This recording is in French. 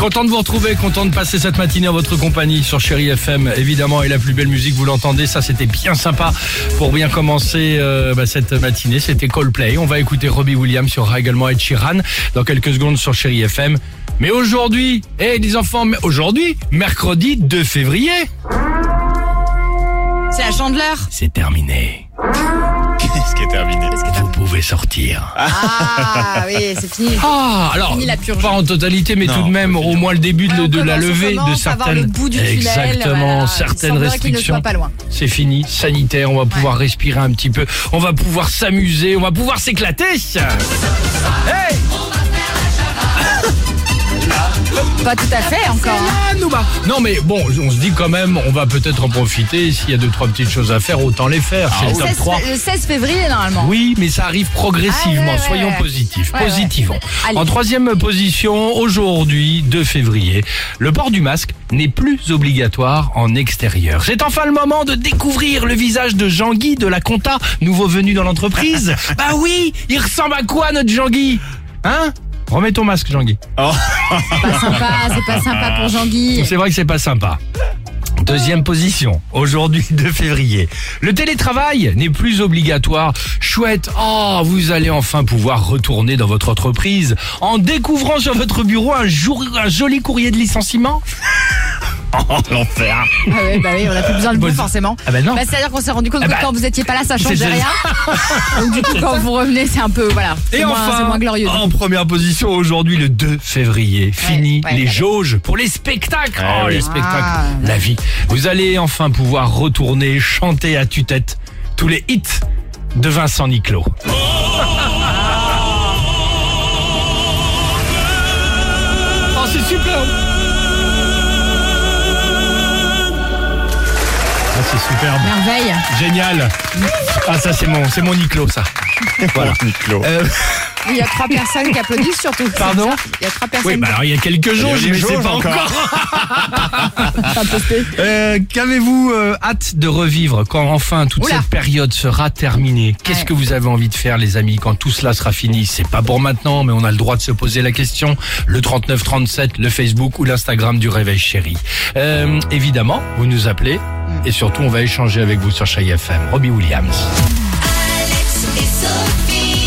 Content de vous retrouver, content de passer cette matinée en votre compagnie sur Chéri FM, évidemment, et la plus belle musique, vous l'entendez, ça c'était bien sympa pour bien commencer euh, bah, cette matinée, c'était Coldplay. On va écouter Robbie Williams sur également Ed Sheeran dans quelques secondes sur Chéri FM. Mais aujourd'hui, eh les enfants, mais aujourd'hui, mercredi 2 février, C'est la chandeleur. c'est terminé. Qu'est-ce qui est terminé Vous pouvez sortir. Ah oui, c'est fini. Ah, alors, Fini la purge. pas en totalité, mais Non, tout de même, au moins le début de, Ouais, on de la levée de certaines. le bout du tunnel, Exactement, voilà. Certaines restrictions. C'est fini, sanitaire, on va pouvoir respirer un petit peu, on va pouvoir s'amuser, on va pouvoir s'éclater. Hey Pas tout à fait encore. hein. Ah. Non mais bon, on se dit quand même, on va peut-être en profiter. S'il y a deux trois petites choses à faire, autant les faire. C'est Le le top 16, 3. le 16 février normalement. Oui, mais ça arrive progressivement. Ah ouais, Soyons ouais. positifs. Ouais. Positivons. En troisième position, aujourd'hui, 2 février, le port du masque n'est plus obligatoire en extérieur. C'est enfin le moment de découvrir le visage de Jean-Guy de la Compta, nouveau venu dans l'entreprise. bah oui, il ressemble à quoi notre Jean-Guy? Hein? Remets ton masque, Jean-Guy. Oh, Pas sympa, c'est pas sympa pour Jean-Guy. C'est vrai que c'est pas sympa. Deuxième position, aujourd'hui 2 février. Le télétravail n'est plus obligatoire. Chouette, oh, vous allez enfin pouvoir retourner dans votre entreprise en découvrant sur votre bureau un, un joli courrier de licenciement. Oh, l'enfer. Ah ouais, bah oui, on a plus besoin de vous forcément. ah bah non. Bah, C'est-à-dire qu'on s'est rendu compte Ah que bah, quand vous étiez pas là, ça c'est- changeait rien. Donc du coup, quand vous revenez, c'est un peu, voilà. C'est Et moins, c'est enfin, moins glorieux. en première position aujourd'hui, le 2 février. Fini ouais, les ouais. jauges pour les spectacles. Ah oh, oui. les spectacles, Ah. la vie. Vous allez enfin pouvoir retourner chanter à tue-tête tous les hits de Vincent Niclot. Oh, c'est super. C'est superbe. Merveille. Génial. Ah, ça, c'est mon, c'est mon Niclot, ça. Voilà. Niclot. Euh, Il y a trois personnes qui applaudissent surtout. Pardon Il y a trois personnes. oui, bah alors il y a quelques des mais c'est jauges pas encore. Euh, Qu'avez-vous euh, hâte de revivre quand enfin toute Oula. cette période sera terminée? Qu'est-ce Ouais. que vous avez envie de faire, les amis, quand tout cela sera fini? C'est pas pour maintenant, mais on a le droit de se poser la question. Le 3937, le Facebook ou l'Instagram du Réveil Chéri. Euh, évidemment, vous nous appelez et surtout on va échanger avec vous sur Chai FM. Robbie Williams. Alex et Sophie.